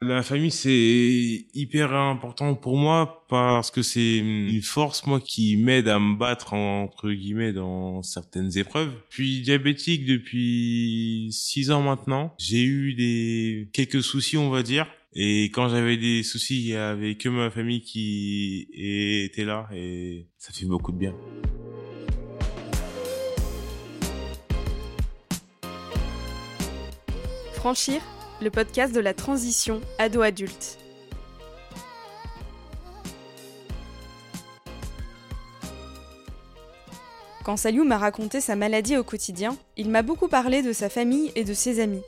La famille, c'est hyper important pour moi parce que c'est une force, moi, qui m'aide à me battre, entre guillemets, dans certaines épreuves. Puis diabétique depuis six ans maintenant. J'ai eu des quelques soucis, on va dire. Et quand j'avais des soucis, il y avait que ma famille qui était là et ça fait beaucoup de bien. Franchir, le podcast de la transition ado-adulte. Quand Saliou m'a raconté sa maladie au quotidien, il m'a beaucoup parlé de sa famille et de ses amis.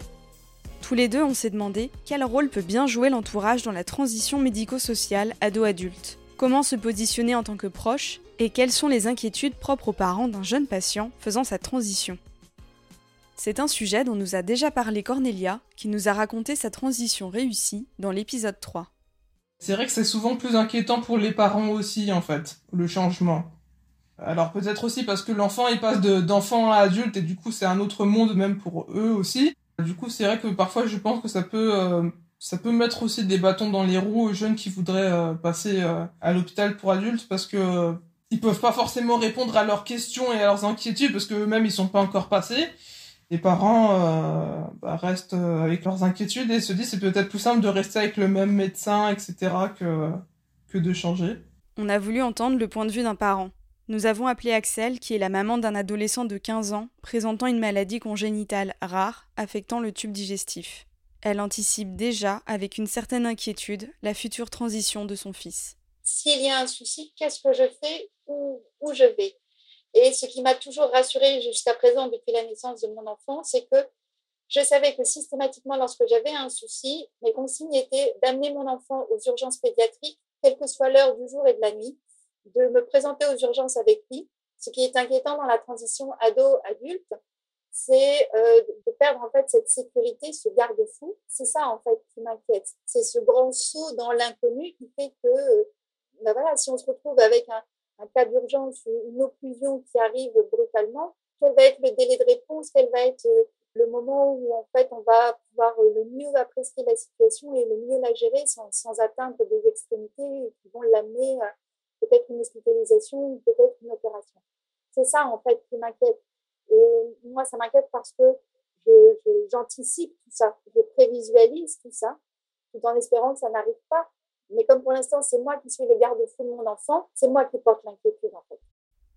Tous les deux, on s'est demandé quel rôle peut bien jouer l'entourage dans la transition médico-sociale ado-adulte. Comment se positionner en tant que proche et quelles sont les inquiétudes propres aux parents d'un jeune patient faisant sa transition. C'est un sujet dont nous a déjà parlé Cornelia, qui nous a raconté sa transition réussie dans l'épisode 3. C'est vrai que c'est souvent plus inquiétant pour les parents aussi, en fait, le changement. Alors peut-être aussi parce que l'enfant il passe d'enfant à adulte et du coup c'est un autre monde même pour eux aussi. Du coup c'est vrai que parfois je pense que ça peut euh, mettre aussi des bâtons dans les roues aux jeunes qui voudraient euh, passer euh, à l'hôpital pour adultes parce que ils peuvent pas forcément répondre à leurs questions et à leurs inquiétudes parce que eux-mêmes ils sont pas encore passés les parents euh, bah, restent euh, avec leurs inquiétudes et se disent c'est peut-être plus simple de rester avec le même médecin, etc., que, que de changer. On a voulu entendre le point de vue d'un parent. Nous avons appelé Axel, qui est la maman d'un adolescent de 15 ans présentant une maladie congénitale rare affectant le tube digestif. Elle anticipe déjà, avec une certaine inquiétude, la future transition de son fils. S'il y a un souci, qu'est-ce que je fais? Où, où je vais? Et ce qui m'a toujours rassurée jusqu'à présent depuis la naissance de mon enfant, c'est que je savais que systématiquement, lorsque j'avais un souci, mes consignes étaient d'amener mon enfant aux urgences pédiatriques, quelle que soit l'heure du jour et de la nuit, de me présenter aux urgences avec lui. Ce qui est inquiétant dans la transition ado-adulte, c'est euh, de perdre en fait cette sécurité, ce garde-fou. C'est ça en fait qui m'inquiète. C'est ce grand saut dans l'inconnu qui fait que, ben voilà, si on se retrouve avec un, un cas d'urgence ou une occlusion qui arrive brutalement, quel va être le délai de réponse, quel va être euh, le moment où en fait on va pouvoir euh, le mieux apprécier la situation et le mieux la gérer sans, sans atteindre des extrémités qui vont l'amener à peut-être une hospitalisation ou peut-être une opération. C'est ça en fait qui m'inquiète. Et moi, ça m'inquiète parce que j'anticipe tout ça, je prévisualise tout ça, tout en espérant que ça n'arrive pas. Mais comme pour l'instant, c'est moi qui suis le garde-fou de mon enfant, c'est moi qui porte l'inquiétude.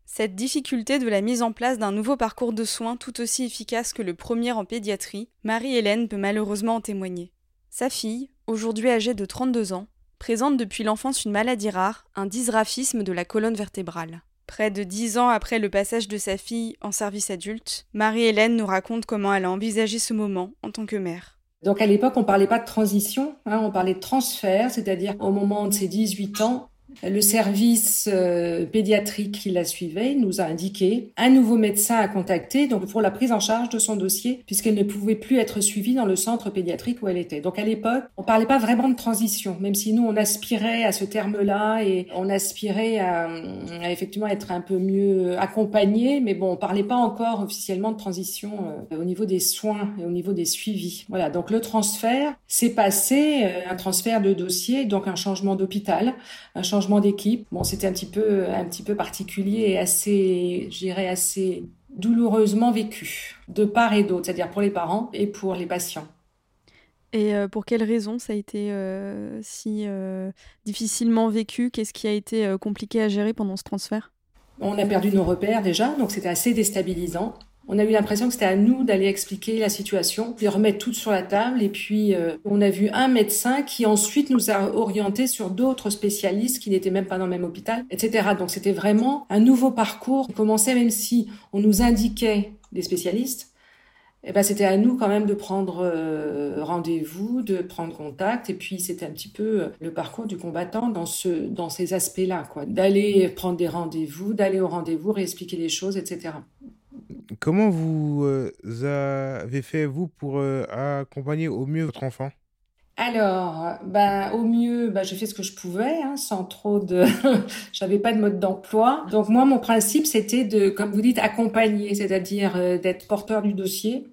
Cette difficulté de la mise en place d'un nouveau parcours de soins tout aussi efficace que le premier en pédiatrie, Marie-Hélène peut malheureusement en témoigner. Sa fille, aujourd'hui âgée de 32 ans, présente depuis l'enfance une maladie rare, un dysgraphisme de la colonne vertébrale. Près de dix ans après le passage de sa fille en service adulte, Marie-Hélène nous raconte comment elle a envisagé ce moment en tant que mère. Donc à l'époque, on parlait pas de transition, hein, on parlait de transfert, c'est-à-dire au moment de ses 18 ans, le service euh, pédiatrique qui la suivait nous a indiqué un nouveau médecin à contacter donc pour la prise en charge de son dossier puisqu'elle ne pouvait plus être suivie dans le centre pédiatrique où elle était. Donc à l'époque, on parlait pas vraiment de transition, même si nous on aspirait à ce terme-là et on aspirait à, effectivement être un peu mieux accompagné, mais bon, on parlait pas encore officiellement de transition euh, au niveau des soins et au niveau des suivis. Voilà, donc le transfert s'est passé, euh, un transfert de dossier, donc un changement d'hôpital, un changement d'équipe. Bon, c'était un petit peu, un petit peu particulier et assez, j'irais assez douloureusement vécu de part et d'autre, c'est-à-dire pour les parents et pour les patients. Et euh, pour quelles raisons ça a été euh, si euh, difficilement vécu? Qu'est-ce qui a été compliqué à gérer pendant ce transfert? On a perdu nos repères déjà, donc c'était assez déstabilisant. On a eu l'impression que c'était à nous d'aller expliquer la situation, de remettre tout sur la table. Et puis, euh, on a vu un médecin qui ensuite nous a orientés sur d'autres spécialistes qui n'étaient même pas dans le même hôpital, etc. Donc, c'était vraiment un nouveau parcours. On commençait, même si on nous indiquait des spécialistes, eh ben, c'était à nous quand même de prendre euh, rendez-vous, de prendre contact. Et puis, c'était un petit peu euh, le parcours du combattant dans ce, dans ces aspects-là, quoi. D'aller prendre des rendez-vous, d'aller au rendez-vous, réexpliquer les choses, etc. Comment vous euh, avez fait, vous, pour euh, accompagner au mieux votre enfant? Alors, ben, au mieux, ben, j'ai fait ce que je pouvais, hein, sans trop de... J'avais pas de mode d'emploi. Donc moi, mon principe, c'était de, comme vous dites, accompagner, c'est-à-dire euh, d'être porteur du dossier,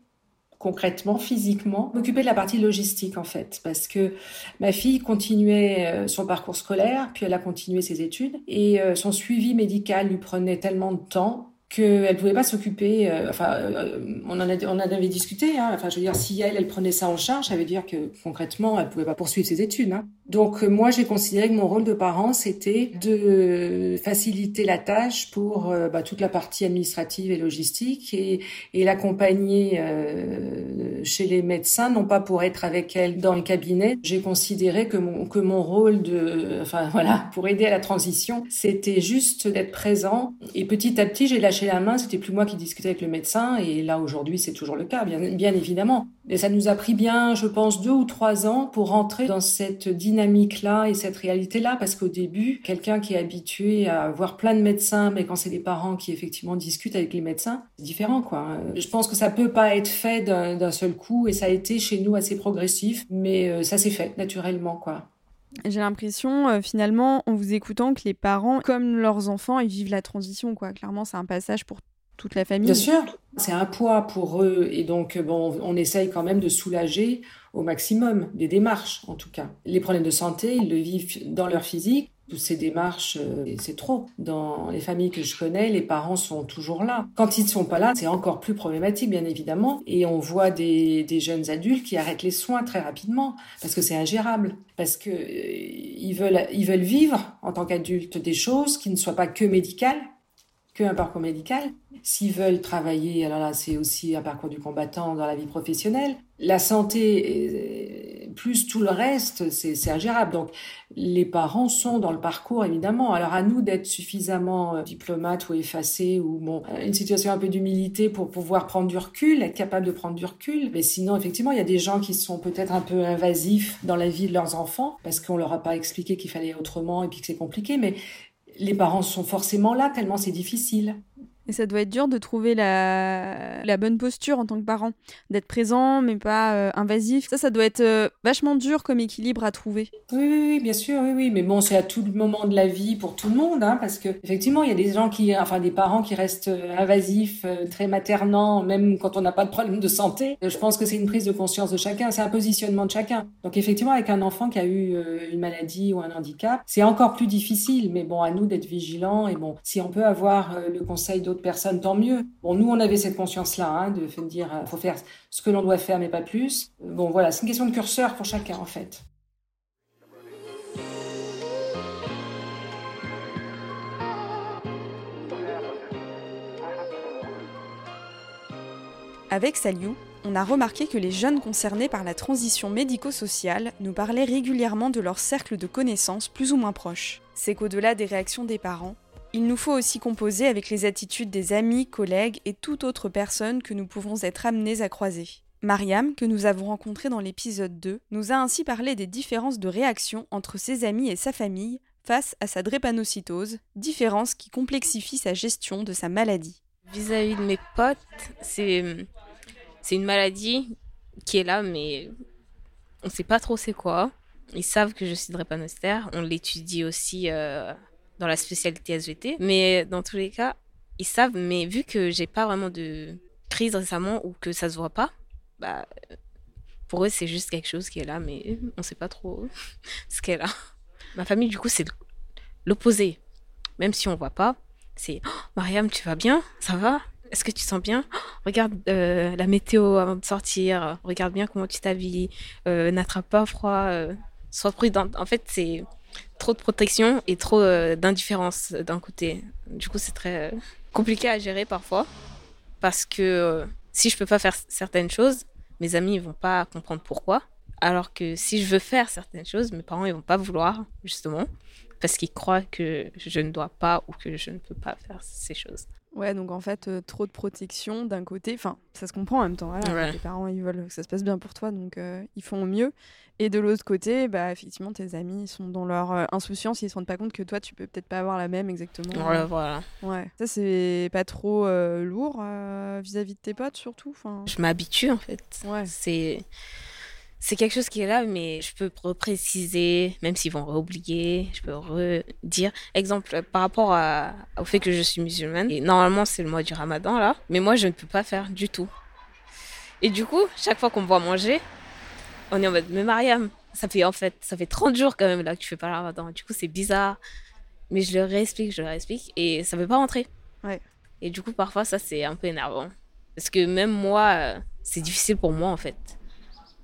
concrètement, physiquement, m'occuper de la partie logistique en fait, parce que ma fille continuait son parcours scolaire, puis elle a continué ses études, et son suivi médical lui prenait tellement de temps qu'elle pouvait pas s'occuper. Euh, enfin, euh, on en, a, on avait discuté. Hein, enfin, je veux dire, si elle, elle prenait ça en charge, ça veut dire que concrètement, elle pouvait pas poursuivre ses études. Hein. Donc, euh, moi, j'ai considéré que mon rôle de parent, c'était de faciliter la tâche pour bah, toute la partie administrative et logistique et, et l'accompagner chez les médecins, non pas pour être avec elle dans le cabinet. J'ai considéré que mon que mon rôle de, enfin voilà, pour aider à la transition, c'était juste d'être présent. Et petit à petit, j'ai lâché la main, c'était plus moi qui discutais avec le médecin, et là aujourd'hui c'est toujours le cas, bien, bien évidemment. Et ça nous a pris bien, je pense, deux ou trois ans pour rentrer dans cette dynamique-là et cette réalité-là, parce qu'au début, quelqu'un qui est habitué à voir plein de médecins, mais quand c'est des parents qui effectivement discutent avec les médecins, c'est différent, quoi. Je pense que ça peut pas être fait d'un seul coup, et ça a été chez nous assez progressif, mais euh, ça s'est fait naturellement, quoi. J'ai l'impression, euh, finalement, en vous écoutant, que les parents, comme leurs enfants, ils vivent la transition, quoi. Clairement, c'est un passage pour toute la famille. Bien sûr, c'est un poids pour eux, et donc, bon, on essaye quand même de soulager au maximum des démarches, en tout cas. Les problèmes de santé, ils le vivent dans leur physique, toutes ces démarches, euh, c'est trop. Dans les familles que je connais, les parents sont toujours là. Quand ils ne sont pas là, c'est encore plus problématique, bien évidemment. Et on voit des, jeunes adultes qui arrêtent les soins très rapidement parce que c'est ingérable, parce que euh, veulent ils veulent vivre en tant qu'adultes des choses qui ne soient pas que médicales, un parcours médical. S'ils veulent travailler, alors là, c'est aussi un parcours du combattant dans la vie professionnelle. La santé, plus tout le reste, c'est ingérable. Donc, les parents sont dans le parcours, évidemment. Alors, à nous d'être suffisamment euh, diplomates ou effacés ou, bon, une situation un peu d'humilité pour pouvoir prendre du recul, être capable de prendre du recul. Mais sinon, effectivement, il y a des gens qui sont peut-être un peu invasifs dans la vie de leurs enfants parce qu'on leur a pas expliqué qu'il fallait autrement et puis que c'est compliqué. Mais les parents sont forcément là tellement c'est difficile. Et ça doit être dur de trouver la, bonne posture en tant que parent, d'être présent mais pas euh, invasif. Ça, ça doit être euh, vachement dur comme équilibre à trouver. Oui, bien sûr, oui, oui. Mais bon, c'est à tout moment de la vie pour tout le monde, hein, parce que effectivement, il y a des gens qui, enfin, des parents qui restent euh, invasifs, très maternants, même quand on n'a pas de problème de santé. Je pense que c'est une prise de conscience de chacun, c'est un positionnement de chacun. Donc effectivement, avec un enfant qui a eu une maladie ou un handicap, c'est encore plus difficile. Mais bon, à nous d'être vigilants et bon, si on peut avoir le conseil d'autres personnes, tant mieux. Bon, nous, on avait cette conscience-là, hein, de dire, euh, faut faire ce que l'on doit faire, mais pas plus. Bon, voilà, c'est une question de curseur pour chacun, en fait. Avec Saliou, on a remarqué que les jeunes concernés par la transition médico-sociale nous parlaient régulièrement de leur cercle de connaissances plus ou moins proches. C'est qu'au-delà des réactions des parents, il nous faut aussi composer avec les attitudes des amis, collègues et toute autre personne que nous pouvons être amenés à croiser. Mariam, que nous avons rencontrée dans l'épisode 2, nous a ainsi parlé des différences de réaction entre ses amis et sa famille face à sa drépanocytose, différences qui complexifient sa gestion de sa maladie. Vis-à-vis de mes potes, c'est c'est une maladie qui est là, mais on ne sait pas trop c'est quoi. Ils savent que je suis drépanocytaire. On l'étudie aussi euh, dans la spécialité SVT. Mais dans tous les cas, ils savent. Mais vu que j'ai pas vraiment de crise récemment ou que ça se voit pas, bah, pour eux, c'est juste quelque chose qui est là, mais on sait pas trop ce qu'elle a. Ma famille, du coup, c'est l'opposé. Même si on voit pas, c'est oh, Mariam, tu vas bien? Ça va? Est-ce que tu sens bien? Oh, Regarde euh, la météo avant de sortir. Regarde bien comment tu t'habilles. Euh, n'attrape pas froid. Euh, sois prudente. En fait, c'est trop de protection et trop euh, d'indifférence d'un côté. Du coup, c'est très euh, compliqué à gérer parfois parce que euh, si je peux pas faire certaines choses, mes amis ils vont pas comprendre pourquoi. Alors que si je veux faire certaines choses, mes parents ils vont pas vouloir justement parce qu'ils croient que je ne dois pas ou que je ne peux pas faire ces choses. Ouais, donc en fait, trop de protection d'un côté, enfin, ça se comprend en même temps. Les parents, ils veulent que ça se passe bien pour toi, donc ils font au mieux. Et de l'autre côté, bah, effectivement, tes amis sont dans leur euh, insouciance, ils se rendent pas compte que toi, tu peux peut-être pas avoir la même exactement. Ouais, voilà. Ouais. Ça, c'est pas trop euh, lourd euh, vis-à-vis de tes potes, surtout. Enfin... Je m'habitue, en fait. Ouais. C'est. C'est quelque chose qui est là, mais je peux repréciser, même s'ils vont oublier, je peux redire. Exemple, par rapport à, au fait que je suis musulmane, et normalement c'est le mois du ramadan là, mais moi je ne peux pas faire du tout. Et du coup, chaque fois qu'on me voit manger, on est en mode, mais Mariam, ça fait en fait, ça fait 30 jours quand même là que tu fais pas le ramadan. Du coup, c'est bizarre. Mais je leur explique, je leur explique, et ça veut pas rentrer. Ouais. Et du coup, parfois, ça, c'est un peu énervant. Parce que même moi, euh, c'est difficile pour moi, en fait,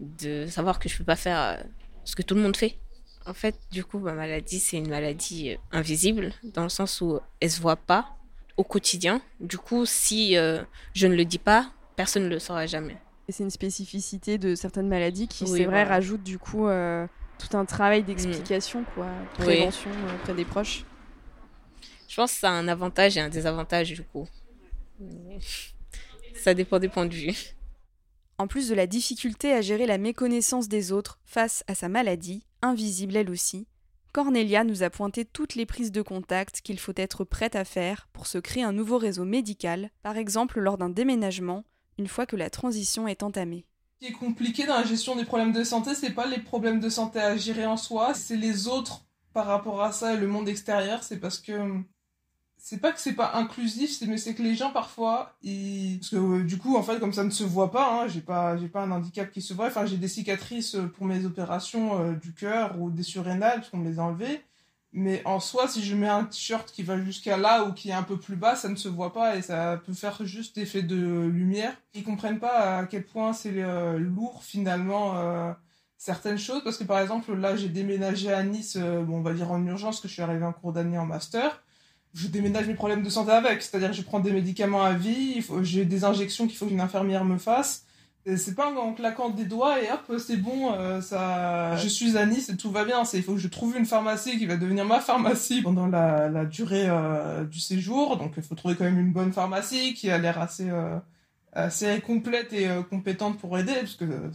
de savoir que je peux pas faire euh, ce que tout le monde fait. En fait, du coup, ma maladie, c'est une maladie euh, invisible, dans le sens où elle se voit pas au quotidien. Du coup, si je ne le dis pas, personne ne le saura jamais. Et c'est une spécificité de certaines maladies qui, Oui, c'est vrai, voilà. rajoute du coup euh, tout un travail d'explication, quoi, Oui. prévention euh, auprès des proches. Je pense que ça a un avantage et un désavantage, du coup. Ça dépend des points de vue. En plus de la difficulté à gérer la méconnaissance des autres face à sa maladie, invisible elle aussi, Cornelia nous a pointé toutes les prises de contact qu'il faut être prête à faire pour se créer un nouveau réseau médical, par exemple lors d'un déménagement, une fois que la transition est entamée. Ce qui est compliqué dans la gestion des problèmes de santé, c'est pas les problèmes de santé à gérer en soi, c'est les autres par rapport à ça et le monde extérieur. C'est parce que c'est pas que c'est pas inclusif, mais c'est que les gens parfois, ils... parce que euh, du coup en fait comme ça ne se voit pas, hein, j'ai pas j'ai pas un handicap qui se voit. Enfin j'ai des cicatrices euh, pour mes opérations euh, du cœur ou des surrénales parce qu'on me les a enlevées. Mais en soi, si je mets un t-shirt qui va jusqu'à là ou qui est un peu plus bas, ça ne se voit pas et ça peut faire juste effet de lumière. Ils comprennent pas à quel point c'est lourd finalement certaines choses parce que par exemple là j'ai déménagé à Nice, bon, on va dire en urgence que je suis arrivé en cours d'année en master. Je déménage mes problèmes de santé avec, c'est-à-dire je prends des médicaments à vie, j'ai des injections qu'il faut qu'une infirmière me fasse. C'est pas en claquant des doigts et hop, c'est bon, euh, ça, je suis à Nice et tout va bien. Il faut que je trouve une pharmacie qui va devenir ma pharmacie pendant la, la durée euh, du séjour. Donc, il faut trouver quand même une bonne pharmacie qui a l'air assez, euh, assez complète et euh, compétente pour aider, parce que euh,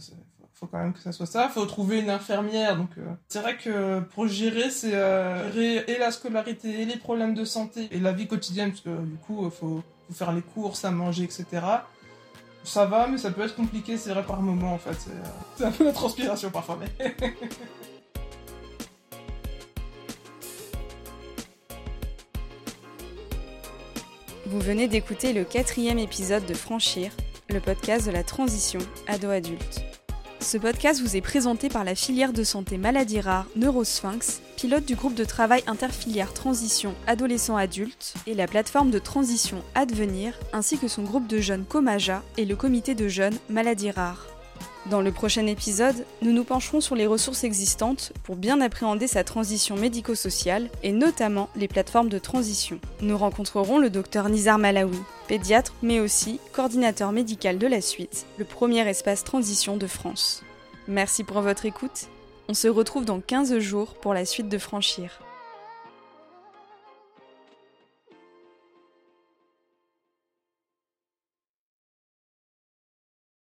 faut quand même que ça soit ça. Faut trouver une infirmière. Donc, euh, c'est vrai que pour gérer, c'est euh, gérer et la scolarité et les problèmes de santé et la vie quotidienne, parce que du coup, euh, faut, faut faire les courses, à manger, etc. Ça va, mais ça peut être compliqué, c'est vrai, par moment, en fait. C'est euh, un peu la transpiration parfois, mais... Vous venez d'écouter le quatrième épisode de Franchir, le podcast de la transition ado-adulte. Ce podcast vous est présenté par la filière de santé maladies rares Neurosphinx, pilote du groupe de travail interfilière transition adolescent-adulte et la plateforme de transition Advenir, ainsi que son groupe de jeunes Comaja et le comité de jeunes maladies rares. Dans le prochain épisode, nous nous pencherons sur les ressources existantes pour bien appréhender sa transition médico-sociale et notamment les plateformes de transition. Nous rencontrerons le docteur Nizar Malawi, pédiatre mais aussi coordinateur médical de la suite, le premier espace transition de France. Merci pour votre écoute. On se retrouve dans 15 jours pour la suite de Franchir.